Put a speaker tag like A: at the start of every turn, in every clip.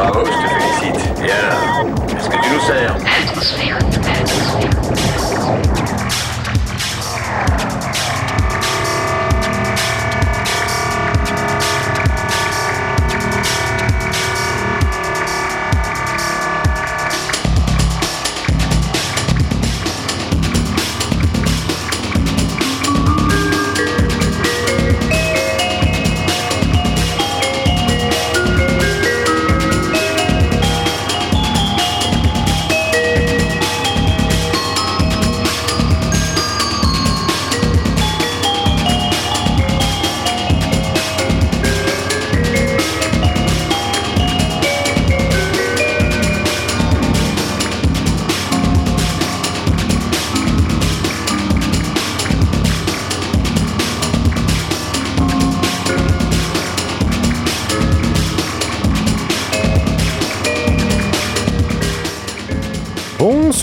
A: Bravo, je te félicite.
B: Et alors Est-ce que tu nous sers?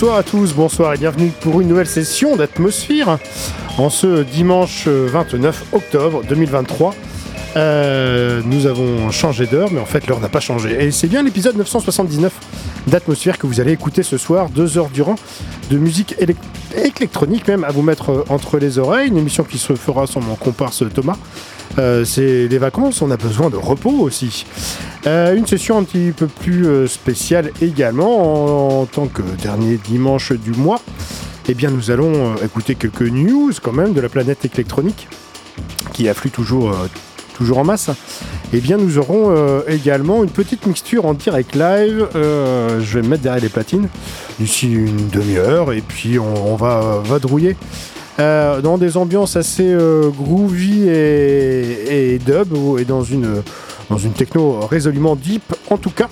C: Bonsoir à tous, bonsoir et bienvenue pour une nouvelle session d'Atmosphère en ce dimanche 29 octobre 2023. Euh, nous avons changé d'heure, mais en fait l'heure n'a pas changé. Et c'est bien l'épisode 979 d'Atmosphère que vous allez écouter ce soir, deux heures durant, de musique élec- électronique même à vous mettre euh, entre les oreilles. Une émission qui se fera sur mon comparse Thomas. Euh, c'est les vacances, on a besoin de repos aussi. Euh, une session un petit peu plus spéciale également en, en tant que dernier dimanche du mois. Eh bien, nous allons écouter quelques news quand même de la planète électronique qui afflue toujours, toujours en masse. Eh bien, nous aurons euh, également une petite mixture en direct live. Euh, je vais me mettre derrière les platines d'ici une demi-heure et puis on, va vadrouiller euh, dans des ambiances assez groovy et, dub et dans une dans une techno résolument deep. En tout cas,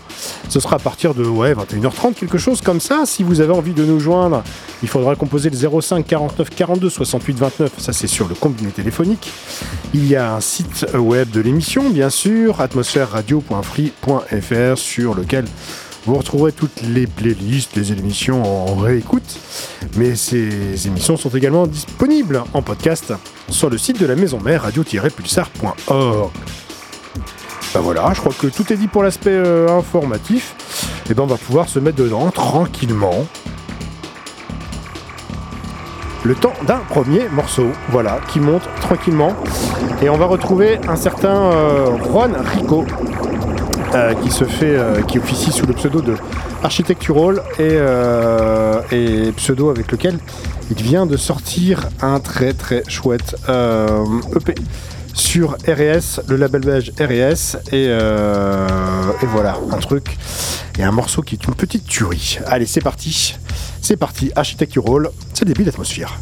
C: ce sera à partir de ouais, 21h30, quelque chose comme ça. Si vous avez envie de nous joindre, il faudra composer le 05 49 42 68 29. Ça, c'est sur le combiné téléphonique. Il y a un site web de l'émission, bien sûr, atmosphèreradio.free.fr, sur lequel vous retrouverez toutes les playlists, les émissions en réécoute. Mais ces émissions sont également disponibles en podcast sur le site de la maison mère radio-pulsar.org. Bah voilà, je crois que tout est dit pour l'aspect euh, informatif. Et ben on va pouvoir se mettre dedans tranquillement. Le temps d'un premier morceau, voilà, qui monte tranquillement. Et on va retrouver un certain euh, Juan Rico, euh, qui se fait, qui officie sous le pseudo de Architectural et, et pseudo avec lequel il vient de sortir un très très chouette EP sur RS, le label belge RS, et, euh, et voilà, un truc et un morceau qui est une petite tuerie. Allez, c'est parti, c'est parti, Architectural, c'est début d'atmosphère.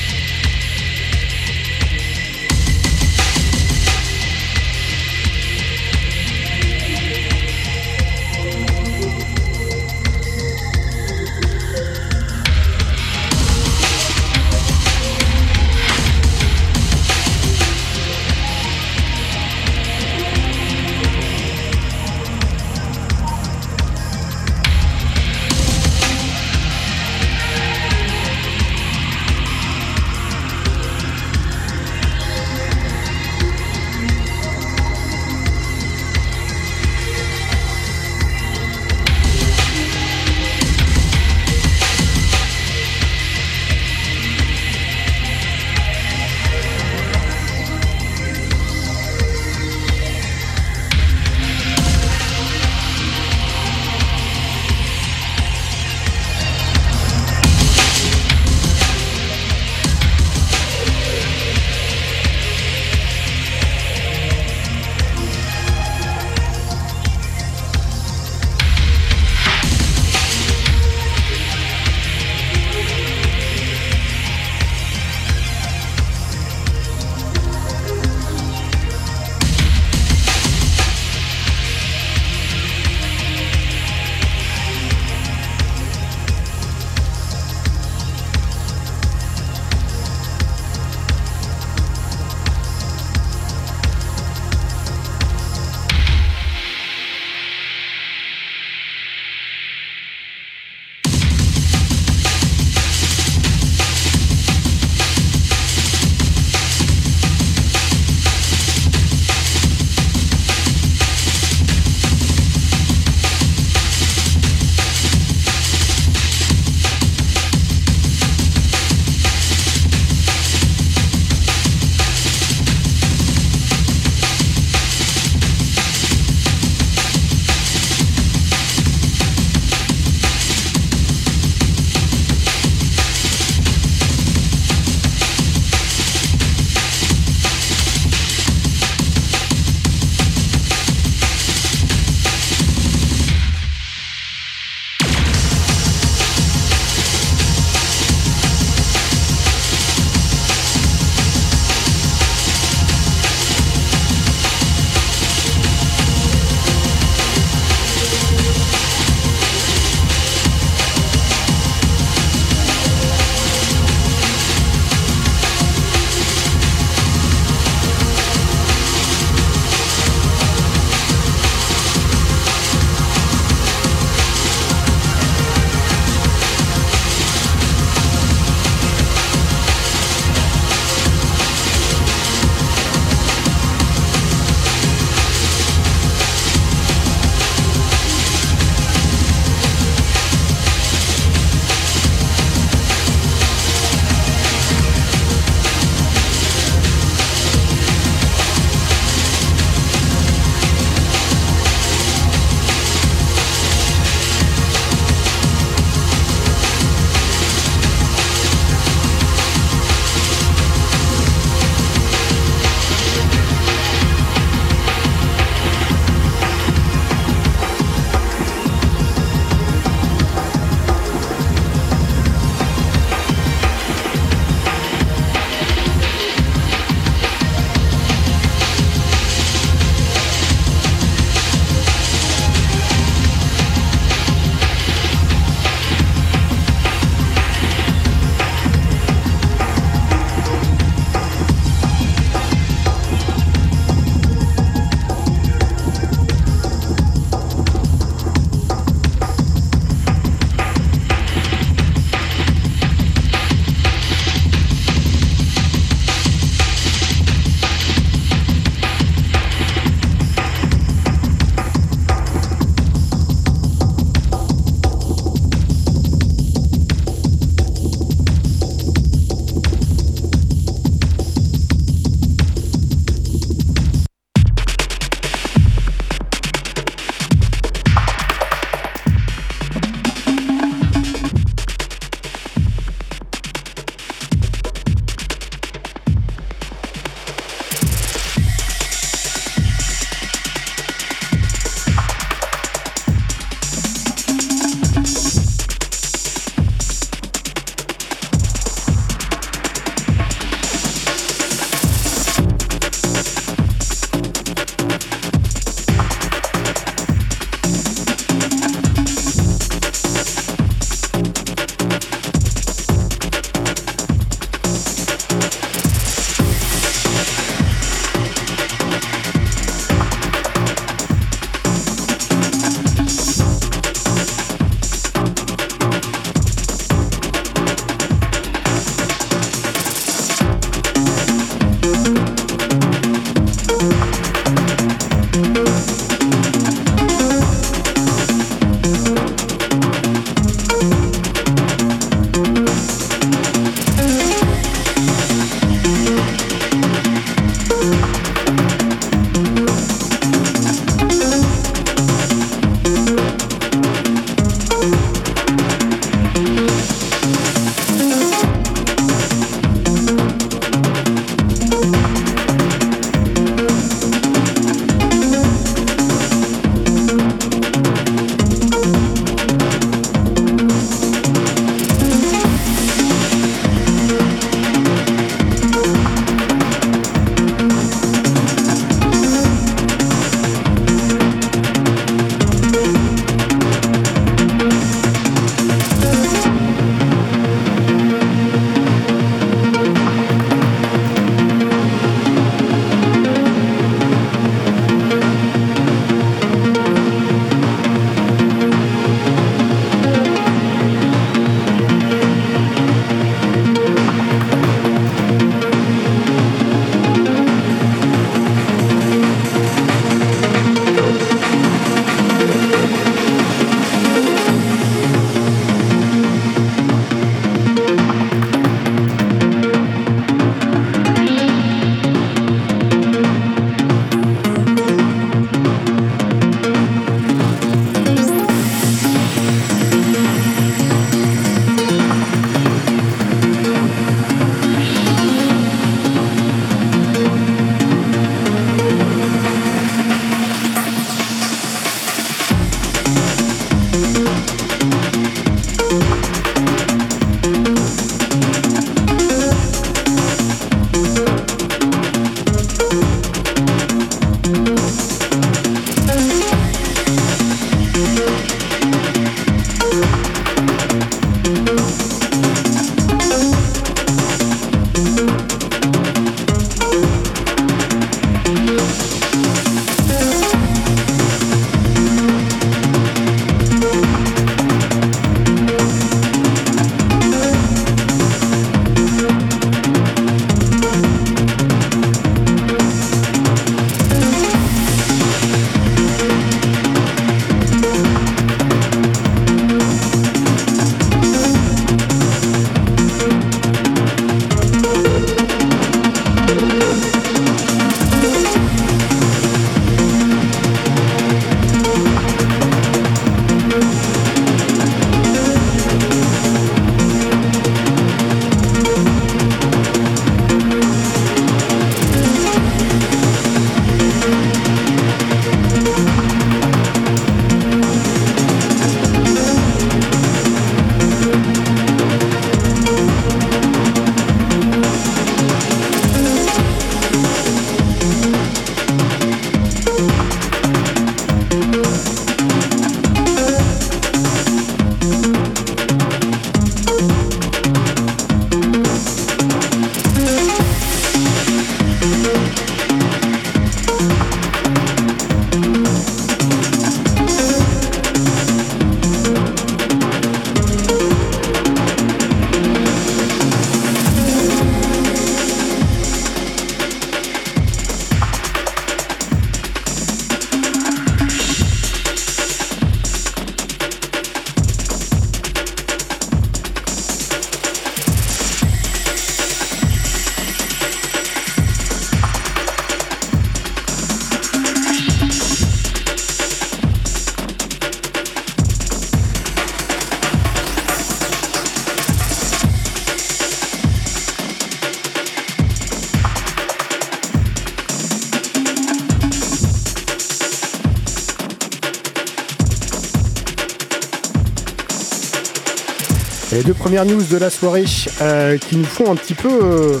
C: Premières news de la soirée qui nous font un petit peu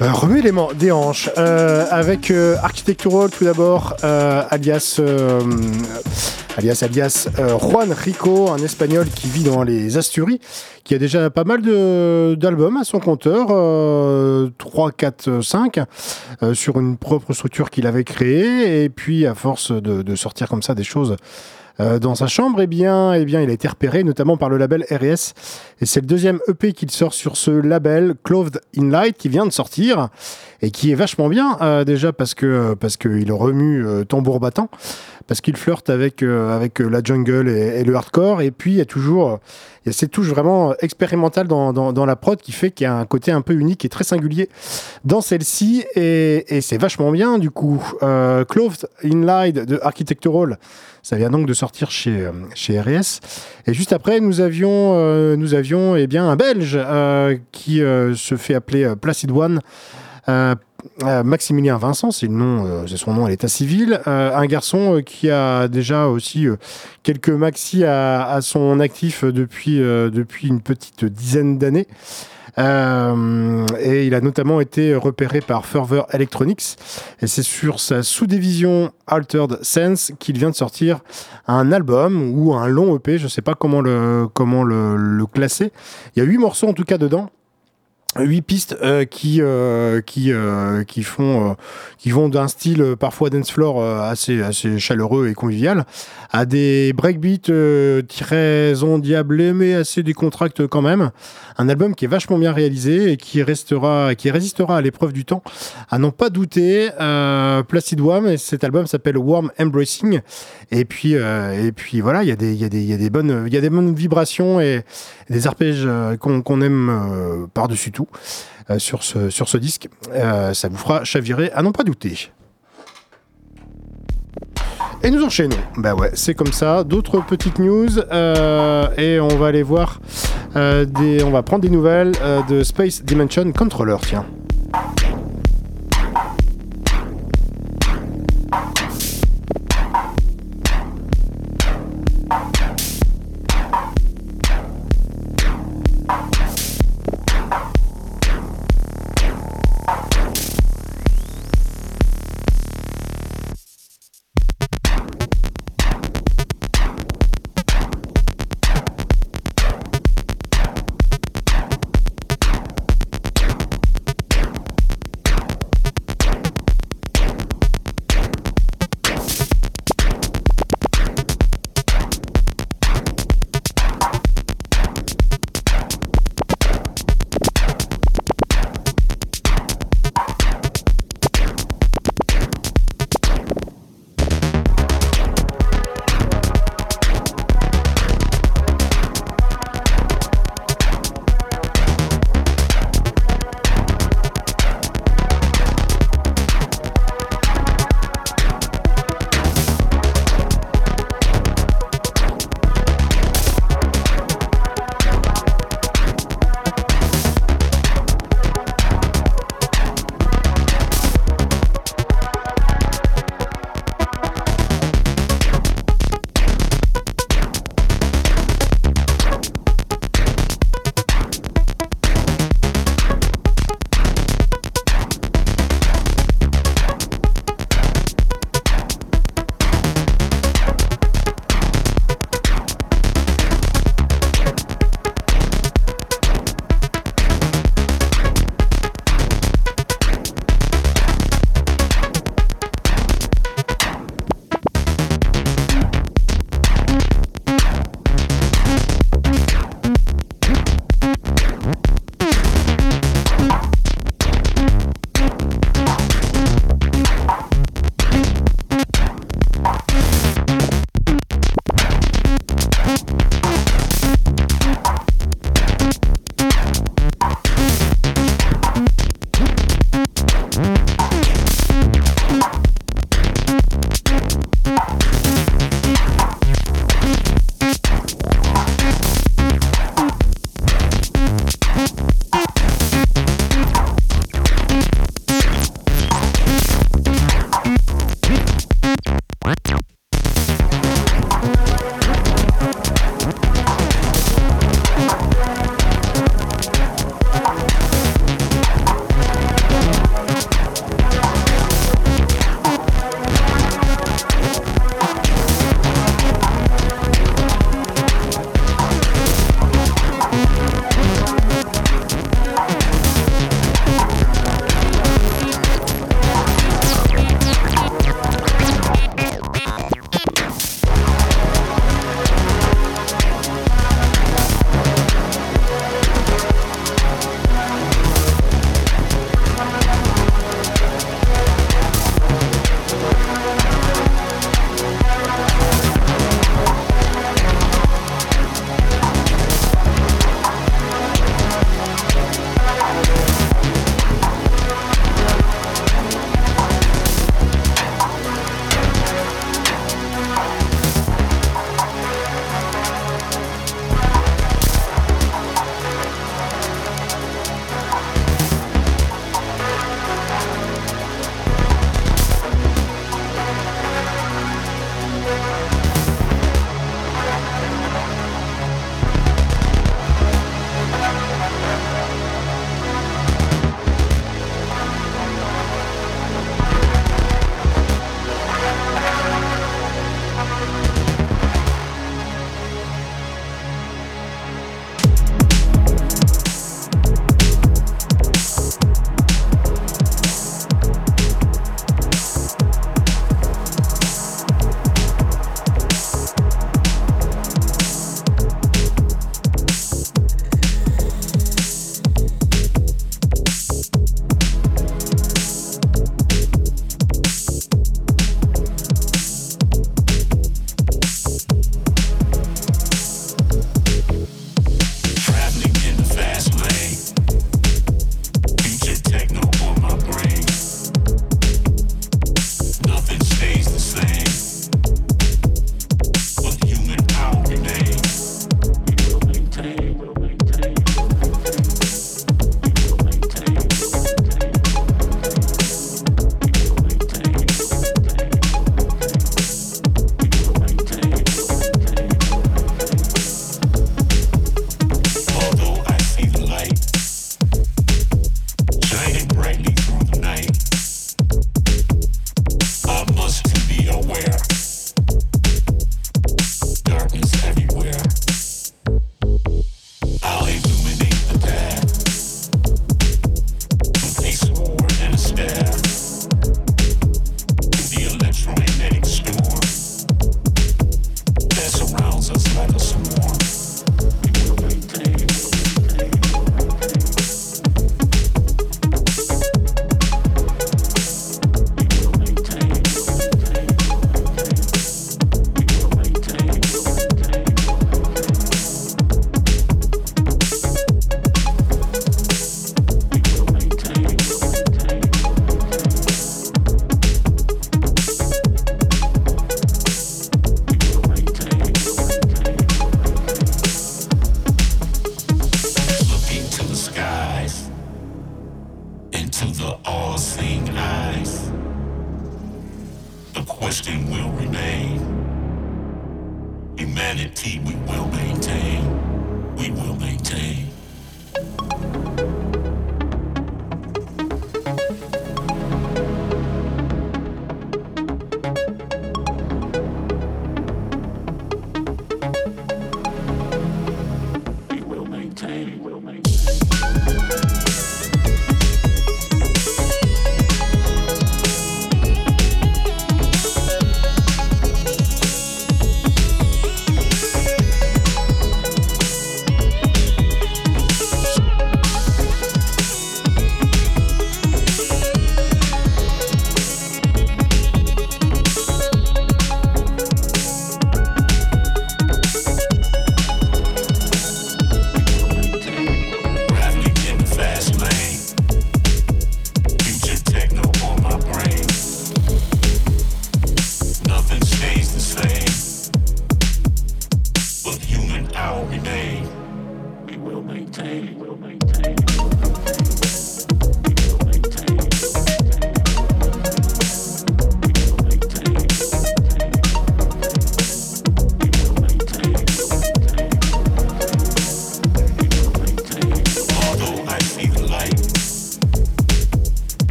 C: euh, remuer les des hanches. Euh, avec euh, Architectural tout d'abord, alias alias alias Juan Rico, un espagnol qui vit dans les Asturies, qui a déjà pas mal d'albums à son compteur, 3, 4, 5, sur une propre structure qu'il avait créée, et puis à force de, de sortir comme ça des choses euh, dans sa chambre, eh bien, eh bien, il a été repéré notamment par le label RS. Et c'est le deuxième EP qu'il sort sur ce label, Clothed in Light, qui vient de sortir et qui est vachement bien, euh, déjà parce que parce qu'il remue euh, tambour battant, parce qu'il flirte avec, avec la jungle et, le hardcore. Et puis, il y a toujours il y a cette touche vraiment expérimentale dans, dans, la prod qui fait qu'il y a un côté un peu unique et très singulier dans celle-ci. Et, et c'est vachement bien, du coup. Clothed in Light de Architectural ça vient donc de sortir chez, euh, chez RS. Et juste après, nous avions, euh, nous avions eh bien, un Belge euh, qui se fait appeler Placid One. Maximilien Vincent, c'est son nom à l'état civil. un garçon qui a déjà aussi quelques maxi à, à, son actif depuis, depuis une petite dizaine d'années. Euh, et il a notamment été repéré par Fervor Electronics. Et c'est sur sa sous-division Altered Sense qu'il vient de sortir un album ou un long EP, je ne sais pas comment le, comment le, le classer. Il y a huit morceaux en tout cas dedans huit pistes euh, qui euh, qui euh, qui font qui vont d'un style parfois dance floor assez assez chaleureux et convivial à des breakbeats très endiablés mais assez décontractés quand même. Un album qui est vachement bien réalisé et qui restera qui résistera à l'épreuve du temps à n'en pas douter Placid Worm et cet album s'appelle Warm Embracing. Et puis et puis voilà il y a des il y a des il y a des bonnes il y a des bonnes vibrations et des arpèges qu'on aime par dessus euh, sur, ce, sur ce disque. Euh, ça vous fera chavirer à n'en pas douter. Et nous enchaînons. Bah ouais, c'est comme ça. D'autres petites news euh, et on va aller voir des. On va prendre des nouvelles de Space Dimension Controller. Tiens.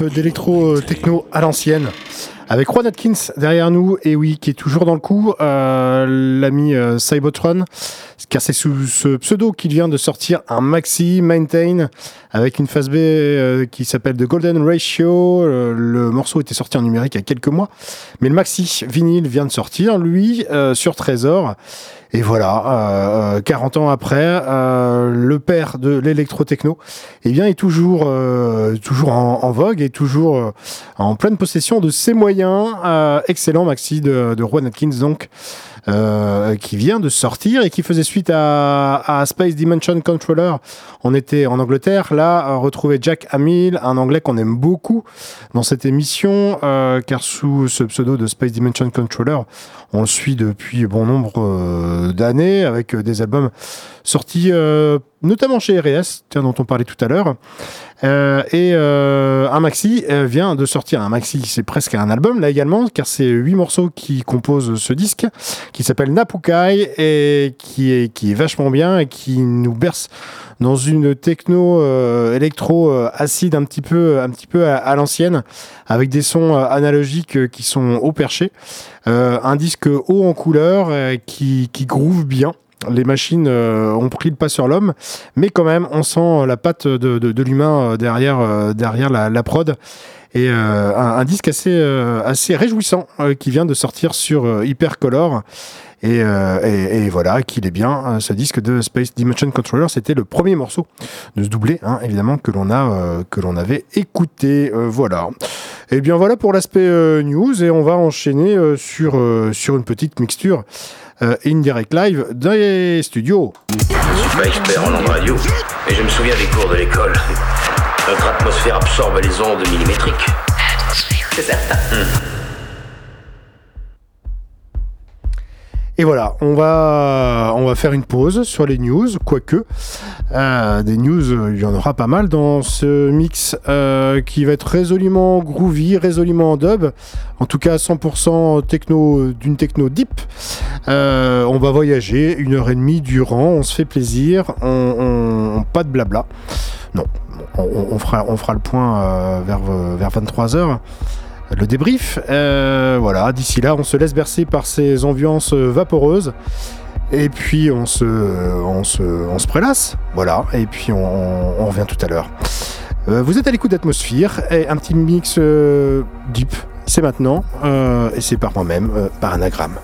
C: Un peu d'électro-techno à l'ancienne. Avec Juan Atkins derrière nous, et oui, qui est toujours dans le coup, euh, l'ami euh, Cybotron, car c'est sous ce pseudo qu'il vient de sortir un maxi Maintain avec une phase B euh, qui s'appelle The Golden Ratio. le morceau était sorti en numérique il y a quelques mois, mais le maxi vinyle vient de sortir, lui, sur Trésor. Et voilà, 40 euh, ans après, euh, le père de l'électro-techno, eh bien, est toujours, euh, toujours en, vogue et toujours en pleine possession de ses moyens. excellent maxi de, de Juan Atkins, donc. Euh, qui vient de sortir et qui faisait suite à, Space Dimension Controller. On était en Angleterre, là, retrouver Jack Hamill, un anglais qu'on aime beaucoup dans cette émission, euh, car sous ce pseudo de Space Dimension Controller, on le suit depuis bon nombre euh, d'années avec des albums sortis notamment chez RS, dont on parlait tout à l'heure. Euh, et euh, un maxi euh, vient de sortir. Un maxi, c'est presque un album là également, car c'est huit morceaux qui composent ce disque, qui s'appelle Napukai et qui est, qui est vachement bien et qui nous berce dans une techno électro acide un petit peu, un petit peu à, l'ancienne, avec des sons analogiques qui sont haut perchés. un disque haut en couleur qui, qui groove bien les machines euh, ont pris le pas sur l'homme, mais quand même, on sent la patte de, l'humain euh, derrière, euh, derrière la, prod. Et un, disque assez, assez réjouissant qui vient de sortir sur Hypercolor. Et, et, voilà, qu'il est bien. ce disque de Space Dimension Controller, c'était le premier morceau de ce doublé, hein, évidemment, que l'on a, que l'on avait écouté. voilà. Et bien voilà pour l'aspect news, et on va enchaîner sur, sur une petite mixture euh, Indirect Live des studios.
B: Je suis pas expert en ondes radio, mais je me souviens des cours de l'école. Notre atmosphère absorbe les ondes millimétriques. C'est certain. Hmm.
C: Et voilà, on va, on va faire une pause sur les news, quoique euh, des news, il y en aura pas mal dans ce mix euh, qui va être résolument groovy, résolument dub, en tout cas 100% techno d'une techno deep. Euh, on va voyager une heure et demie durant, on se fait plaisir, on, pas de blabla. Non, on, fera, on fera le point vers, vers 23 h le débrief. Euh, voilà, d'ici là, on se laisse bercer par ces ambiances vaporeuses. Et puis on se, on se, on se prélasse, voilà. Et puis on, revient tout à l'heure. Euh, vous êtes à l'écoute d'Atmosphère et un petit mix euh, deep, c'est maintenant. Euh, et c'est par moi-même, euh, par anagramme.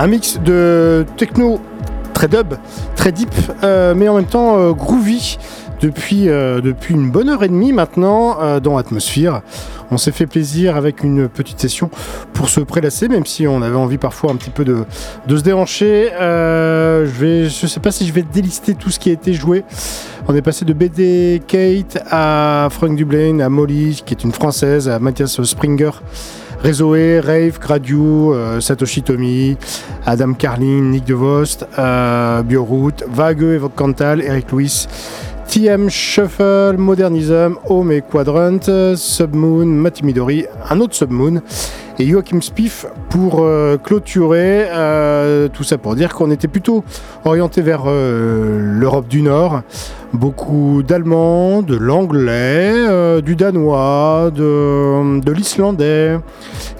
C: Un mix de techno très dub, très deep, euh, mais en même temps euh, groovy depuis, euh, depuis une bonne heure et demie maintenant dans Atmosphere. On s'est fait plaisir avec une petite session pour se prélasser, même si on avait envie parfois un petit peu de, de se déhancher. je vais, je sais pas si je vais délister tout ce qui a été joué. On est passé de BD Kate à Frank Dublin, à Molly, qui est une française, à Mathias Springer Rezoé, Rave, Gradiu, euh, Satoshi Tomi, Adam Carlin, Nick DeVost, euh, Bioroot, Vague, Evoque Cantal, Eric Louis, TM Shuffle, Modernism, Home et Quadrant, Submoon, Matimidori, un autre Submoon et Joachim Spiff pour euh, clôturer. Euh, tout ça pour dire qu'on était plutôt orienté vers euh, l'Europe du Nord. Beaucoup d'allemand, de l'anglais, du danois, de, de l'islandais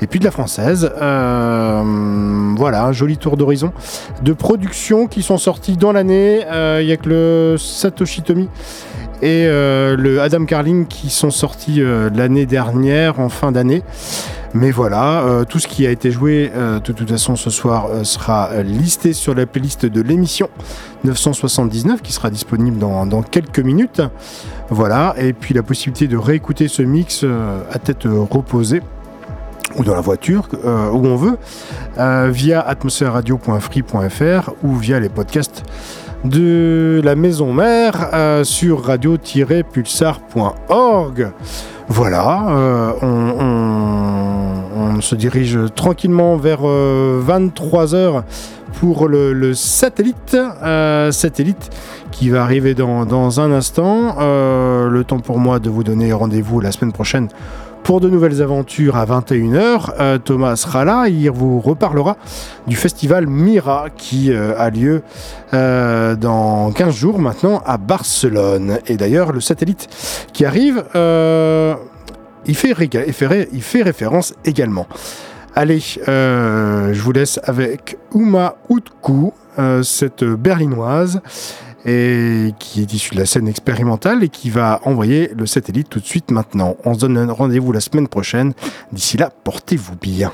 C: et puis de la française. voilà, un joli tour d'horizon de productions qui sont sorties dans l'année. Il n'y a que le Satoshi Tomi et le Adam Carling qui sont sortis l'année dernière, en fin d'année. Mais voilà, euh, tout ce qui a été joué euh, de toute façon ce soir euh, sera listé sur la playlist de l'émission 979 qui sera disponible dans, quelques minutes. Voilà, et puis la possibilité de réécouter ce mix à tête reposée ou dans la voiture, où on veut, via atmosphèreradio.free.fr ou via les podcasts de la maison mère sur radio-pulsar.org. Voilà, on on se dirige tranquillement vers 23h euh, pour le, satellite, euh, qui va arriver dans, un instant. Euh, le temps pour moi de vous donner rendez-vous la semaine prochaine pour de nouvelles aventures à 21h. Thomas sera là, il vous reparlera du festival Mira qui a lieu dans 15 jours maintenant à Barcelone. Et d'ailleurs, le satellite qui arrive il fait, il fait, référence également. Allez, euh, je vous laisse avec Uma Utku, euh, cette berlinoise, et qui est issue de la scène expérimentale et qui va envoyer le satellite tout de suite maintenant. On se donne rendez-vous la semaine prochaine. D'ici là, portez-vous bien.